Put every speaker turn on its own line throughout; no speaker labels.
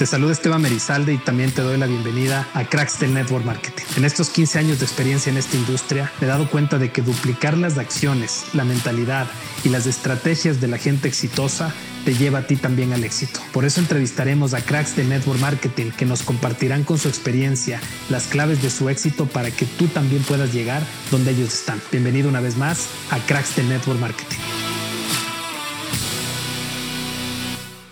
Te saluda Esteban Merizalde y también te doy la bienvenida a Cracks del Network Marketing. En estos 15 años de experiencia en esta industria, me he dado cuenta de que duplicar las acciones, la mentalidad y las estrategias de la gente exitosa te lleva a ti también al éxito. Por eso entrevistaremos a cracks del network marketing que nos compartirán con su experiencia las claves de su éxito para que tú también puedas llegar donde ellos están. Bienvenido una vez más a Cracks del Network Marketing.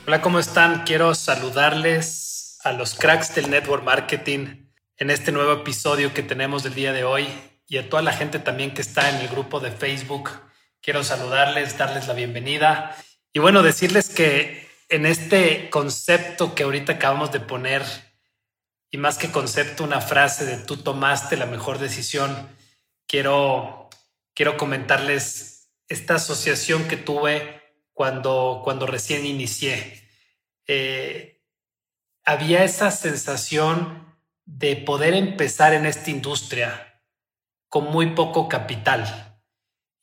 Hola, ¿cómo están? Quiero saludarles a los cracks del network marketing en este nuevo episodio que tenemos del día de hoy y a toda la gente también que está en el grupo de Facebook. Quiero saludarles, darles la bienvenida y bueno, decirles que en este concepto que ahorita acabamos de poner, y más que concepto, una frase de tú tomaste la mejor decisión, quiero, quiero comentarles esta asociación que tuve cuando, cuando recién inicié. Eh, había esa sensación de poder empezar en esta industria con muy poco capital.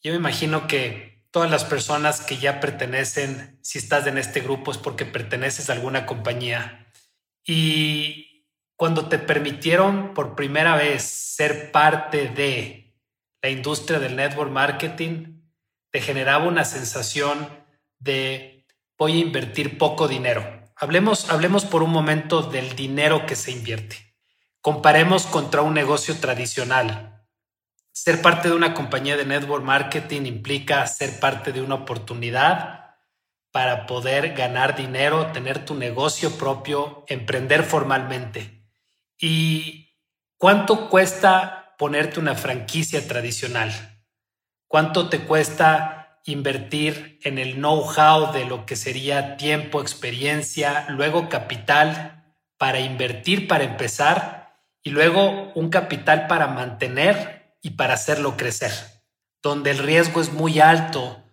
Yo me imagino que todas las personas que ya pertenecen, si estás en este grupo es porque perteneces a alguna compañía. Y cuando te permitieron por primera vez ser parte de la industria del network marketing, te generaba una sensación de voy a invertir poco dinero. Hablemos, hablemos por un momento del dinero que se invierte. Comparemos contra un negocio tradicional. Ser parte de una compañía de network marketing implica ser parte de una oportunidad para poder ganar dinero, tener tu negocio propio, emprender formalmente. ¿Y cuánto cuesta ponerte una franquicia tradicional? ¿Cuánto te cuesta invertir en el know-how de lo que sería tiempo, experiencia, luego capital para invertir, para empezar, y luego un capital para mantener y para hacerlo crecer, donde el riesgo es muy alto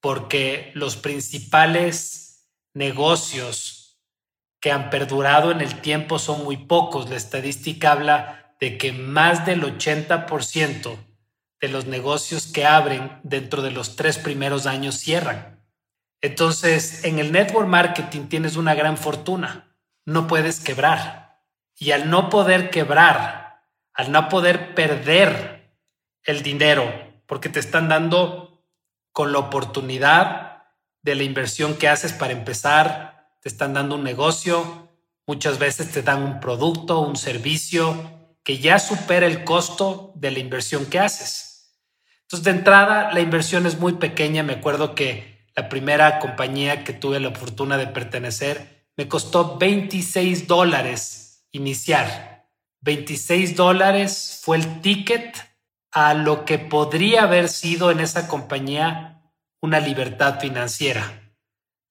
porque los principales negocios que han perdurado en el tiempo son muy pocos. La estadística habla de que más del 80% de los negocios que abren dentro de los tres primeros años cierran. Entonces, en el network marketing tienes una gran fortuna. No puedes quebrar. Y al no poder quebrar, al no poder perder el dinero, porque te están dando con la oportunidad de la inversión que haces para empezar, te están dando un negocio, muchas veces te dan un producto, un servicio que ya supera el costo de la inversión que haces. Entonces, de entrada, la inversión es muy pequeña. Me acuerdo que la primera compañía que tuve la fortuna de pertenecer me costó 26 dólares iniciar. 26 dólares fue el ticket a lo que podría haber sido en esa compañía una libertad financiera.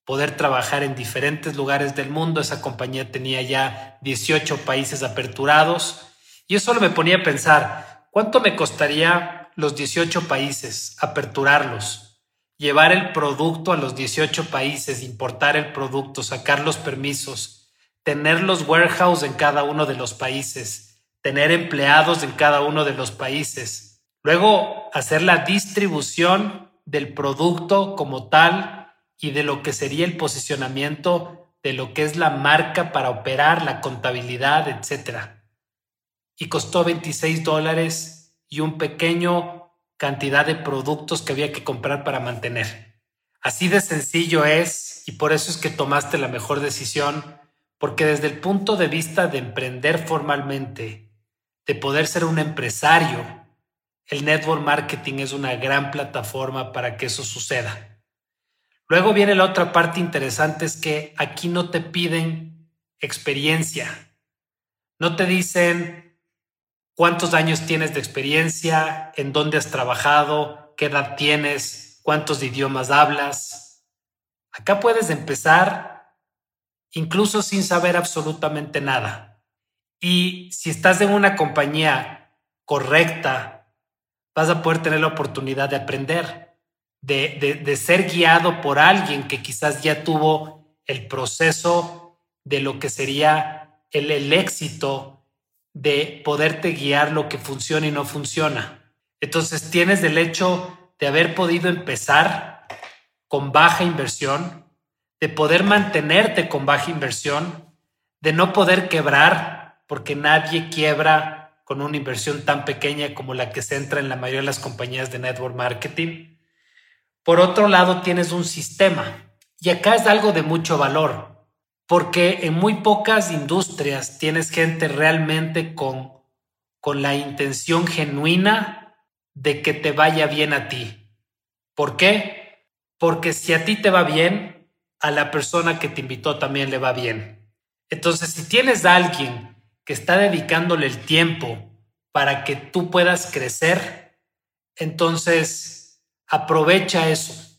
Poder trabajar en diferentes lugares del mundo. Esa compañía tenía ya 18 países aperturados. Y eso me ponía a pensar, ¿cuánto me costaría los 18 países, aperturarlos, llevar el producto a los 18 países, importar el producto, sacar los permisos, tener los warehouse en cada uno de los países, tener empleados en cada uno de los países, luego hacer la distribución del producto como tal y de lo que sería el posicionamiento de lo que es la marca para operar, la contabilidad, etc. Y costó 26 dólares y un pequeño cantidad de productos que había que comprar para mantener. Así de sencillo es y por eso es que tomaste la mejor decisión, porque desde el punto de vista de emprender formalmente, de poder ser un empresario, el network marketing es una gran plataforma para que eso suceda. Luego viene la otra parte interesante, es que aquí no te piden experiencia. No te dicen, cuántos años tienes de experiencia, en dónde has trabajado, qué edad tienes, cuántos idiomas hablas. Acá puedes empezar incluso sin saber absolutamente nada. Y si estás en una compañía correcta, vas a poder tener la oportunidad de aprender, de, de ser guiado por alguien que quizás ya tuvo el proceso de lo que sería el, el éxito de poderte guiar lo que funciona y no funciona. Entonces tienes el hecho de haber podido empezar con baja inversión, de poder mantenerte con baja inversión, de no poder quebrar, porque nadie quiebra con una inversión tan pequeña como la que se entra en la mayoría de las compañías de network marketing. Por otro lado, tienes un sistema. Y acá es algo de mucho valor, porque en muy pocas industrias tienes gente realmente con, con la intención genuina de que te vaya bien a ti. ¿Por qué? Porque si a ti te va bien, a la persona que te invitó también le va bien. Entonces, si tienes a alguien que está dedicándole el tiempo para que tú puedas crecer, entonces aprovecha eso,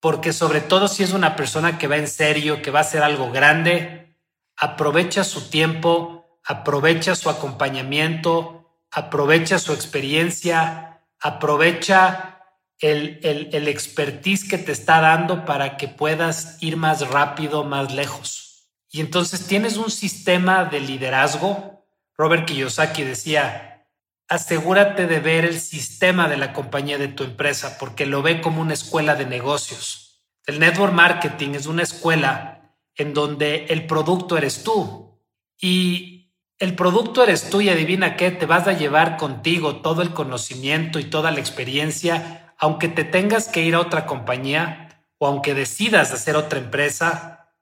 porque sobre todo si es una persona que va en serio, que va a hacer algo grande, aprovecha su tiempo, aprovecha su acompañamiento, aprovecha su experiencia, aprovecha el, el, expertise que te está dando para que puedas ir más rápido, más lejos. Y entonces tienes un sistema de liderazgo. Robert Kiyosaki decía, asegúrate de ver el sistema de la compañía de tu empresa porque lo ve como una escuela de negocios. El network marketing es una escuela en donde el producto eres tú. Y el producto eres tú y adivina qué, te vas a llevar contigo todo el conocimiento y toda la experiencia aunque te tengas que ir a otra compañía o aunque decidas hacer otra empresa,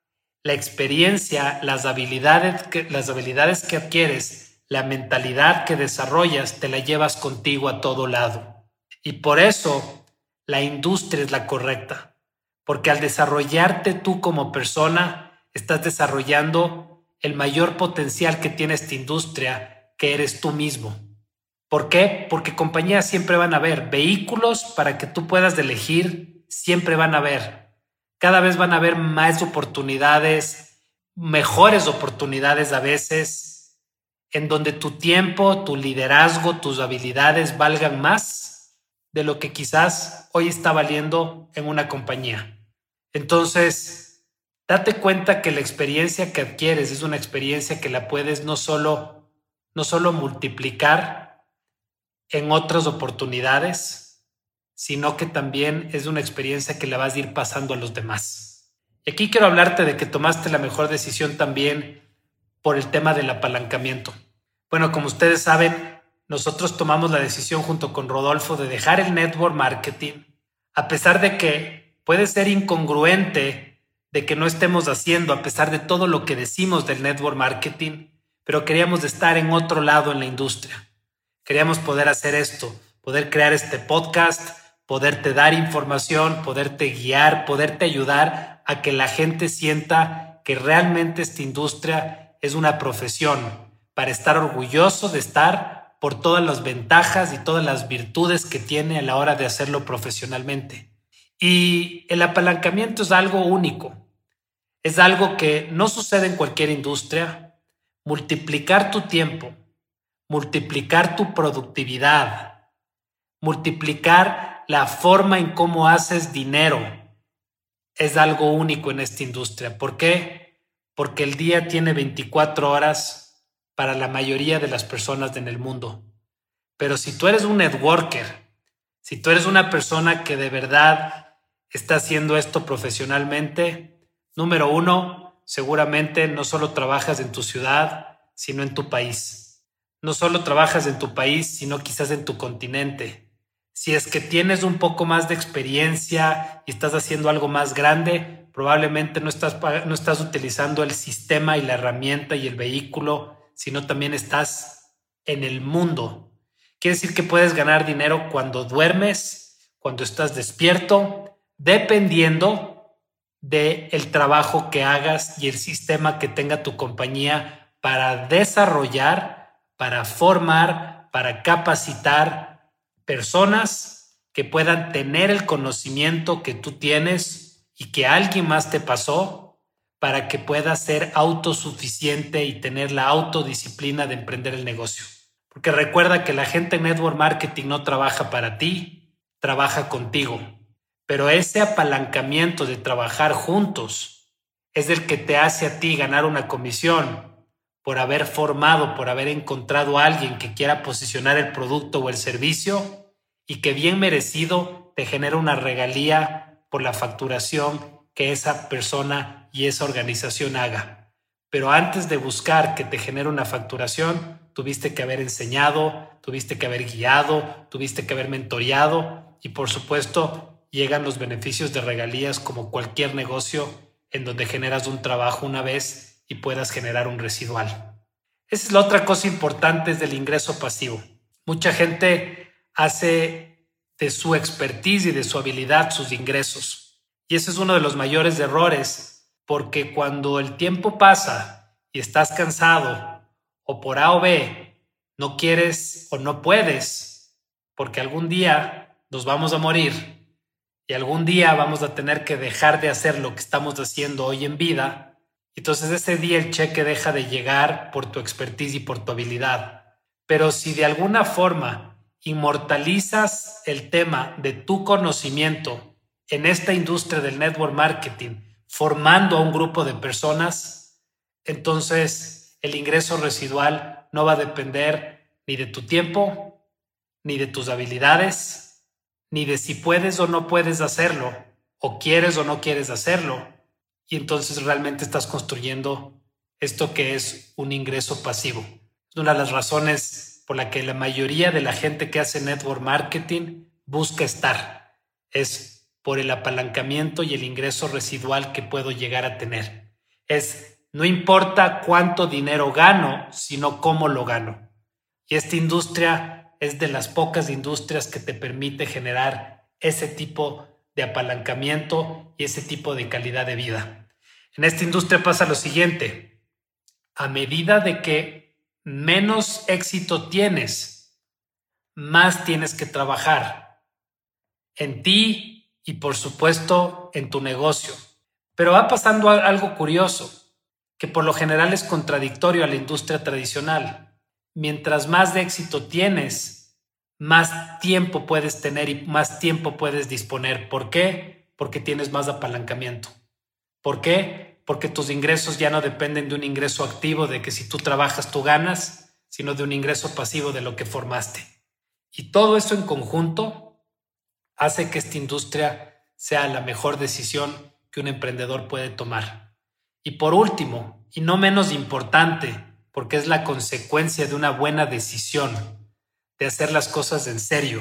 la experiencia, las habilidades las habilidades que adquieres, la mentalidad que desarrollas, te la llevas contigo a todo lado. Y por eso la industria es la correcta, porque al desarrollarte tú como persona, estás desarrollando el mayor potencial que tiene esta industria, que eres tú mismo. ¿Por qué? Porque compañías siempre van a haber, vehículos para que tú puedas elegir, siempre van a haber. Cada vez van a haber más oportunidades, mejores oportunidades a veces, en donde tu tiempo, tu liderazgo, tus habilidades valgan más de lo que quizás hoy está valiendo en una compañía. Entonces, date cuenta que la experiencia que adquieres es una experiencia que la puedes no solo, no solo multiplicar, en otras oportunidades, sino que también es una experiencia que le vas a ir pasando a los demás. Y aquí quiero hablarte de que tomaste la mejor decisión también por el tema del apalancamiento. Bueno, como ustedes saben, nosotros tomamos la decisión junto con Rodolfo de dejar el network marketing, a pesar de que puede ser incongruente de que no estemos haciendo, a pesar de todo lo que decimos del network marketing, pero queríamos estar en otro lado en la industria. Queríamos poder hacer esto, poder crear este podcast, poderte dar información, poderte guiar, poderte ayudar a que la gente sienta que realmente esta industria es una profesión para estar orgulloso de estar por todas las ventajas y todas las virtudes que tiene a la hora de hacerlo profesionalmente. Y el apalancamiento es algo único, es algo que no sucede en cualquier industria. Multiplicar tu tiempo, multiplicar tu productividad, multiplicar la forma en cómo haces dinero. Es algo único en esta industria. ¿Por qué? Porque el día tiene 24 horas para la mayoría de las personas en el mundo. Pero si tú eres un networker, si tú eres una persona que de verdad está haciendo esto profesionalmente, número uno, seguramente no solo trabajas en tu ciudad, sino en tu país no solo trabajas en tu país, sino quizás en tu continente. Si es que tienes un poco más de experiencia y estás haciendo algo más grande, probablemente no estás, no estás utilizando el sistema y la herramienta y el vehículo, sino también estás en el mundo. Quiere decir que puedes ganar dinero cuando duermes, cuando estás despierto, dependiendo del el trabajo que hagas y el sistema que tenga tu compañía para desarrollar para formar, para capacitar personas que puedan tener el conocimiento que tú tienes y que alguien más te pasó para que puedas ser autosuficiente y tener la autodisciplina de emprender el negocio. Porque recuerda que la gente en network marketing no trabaja para ti, trabaja contigo. Pero ese apalancamiento de trabajar juntos es el que te hace a ti ganar una comisión por haber formado, por haber encontrado a alguien que quiera posicionar el producto o el servicio y que bien merecido te genera una regalía por la facturación que esa persona y esa organización haga. Pero antes de buscar que te genere una facturación, tuviste que haber enseñado, tuviste que haber guiado, tuviste que haber mentoreado y por supuesto llegan los beneficios de regalías como cualquier negocio en donde generas un trabajo una vez y puedas generar un residual. Esa es la otra cosa importante del ingreso pasivo. Mucha gente hace de su expertise y de su habilidad sus ingresos. Y ese es uno de los mayores errores, porque cuando el tiempo pasa y estás cansado o por A o B no quieres o no puedes, porque algún día nos vamos a morir y algún día vamos a tener que dejar de hacer lo que estamos haciendo hoy en vida, entonces ese día el cheque deja de llegar por tu expertise y por tu habilidad. Pero si de alguna forma inmortalizas el tema de tu conocimiento en esta industria del network marketing, formando a un grupo de personas, entonces el ingreso residual no va a depender ni de tu tiempo, ni de tus habilidades, ni de si puedes o no puedes hacerlo, o quieres o no quieres hacerlo. Y entonces realmente estás construyendo esto que es un ingreso pasivo. Es una de las razones por la que la mayoría de la gente que hace network marketing busca estar. Es por el apalancamiento y el ingreso residual que puedo llegar a tener. Es no importa cuánto dinero gano, sino cómo lo gano. Y esta industria es de las pocas industrias que te permite generar ese tipo de apalancamiento y ese tipo de calidad de vida. En esta industria pasa lo siguiente, a medida de que menos éxito tienes, más tienes que trabajar en ti y por supuesto en tu negocio. Pero va pasando algo curioso, que por lo general es contradictorio a la industria tradicional mientras más éxito tienes, más tiempo puedes tener y más tiempo puedes disponer. ¿Por qué? Porque tienes más apalancamiento. ¿Por qué? Porque tus ingresos ya no dependen de un ingreso activo, de que si tú trabajas tú ganas, sino de un ingreso pasivo de lo que formaste. Y todo eso en conjunto hace que esta industria sea la mejor decisión que un emprendedor puede tomar. Y por último, y no menos importante, porque es la consecuencia de una buena decisión, de hacer las cosas en serio,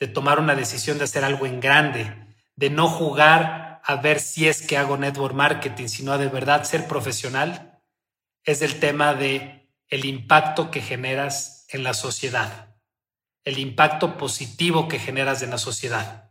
de tomar una decisión de hacer algo en grande, de no jugar a ver si es que hago network marketing, sino de verdad ser profesional, es el tema de el impacto que generas en la sociedad, el impacto positivo que generas en la sociedad.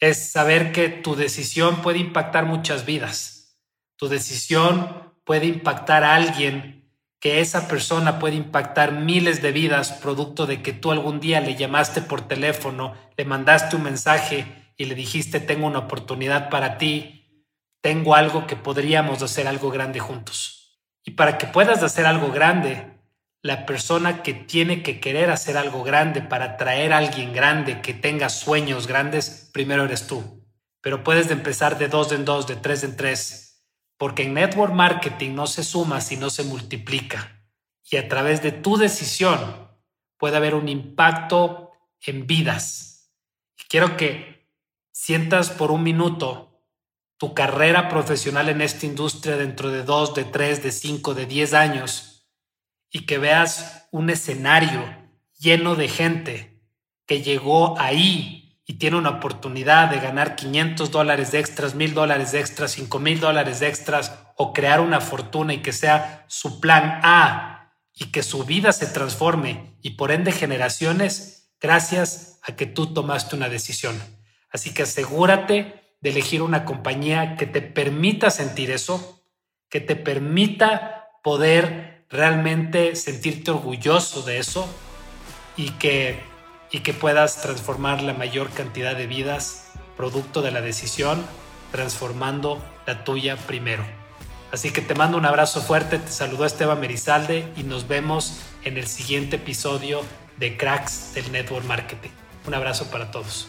Es saber que tu decisión puede impactar muchas vidas. Tu decisión puede impactar a alguien que esa persona puede impactar miles de vidas producto de que tú algún día le llamaste por teléfono, le mandaste un mensaje y le dijiste tengo una oportunidad para ti, tengo algo que podríamos hacer algo grande juntos. Y para que puedas hacer algo grande, la persona que tiene que querer hacer algo grande para traer a alguien grande que tenga sueños grandes, primero eres tú. Pero puedes empezar de dos en dos, de tres en tres, porque en network marketing no se suma, sino se multiplica. Y a través de tu decisión puede haber un impacto en vidas. Y quiero que sientas por un minuto tu carrera profesional en esta industria dentro de dos, de tres, de cinco, de diez años y que veas un escenario lleno de gente que llegó ahí y tiene una oportunidad de ganar 500 dólares extras, 1000 dólares extras, 5000 dólares extras o crear una fortuna y que sea su plan A y que su vida se transforme y por ende generaciones gracias a que tú tomaste una decisión. Así que asegúrate de elegir una compañía que te permita sentir eso, que te permita poder realmente sentirte orgulloso de eso y que y que puedas transformar la mayor cantidad de vidas producto de la decisión, transformando la tuya primero. Así que te mando un abrazo fuerte, te saludo Esteban Merizalde y nos vemos en el siguiente episodio de Cracks del Network Marketing. Un abrazo para todos.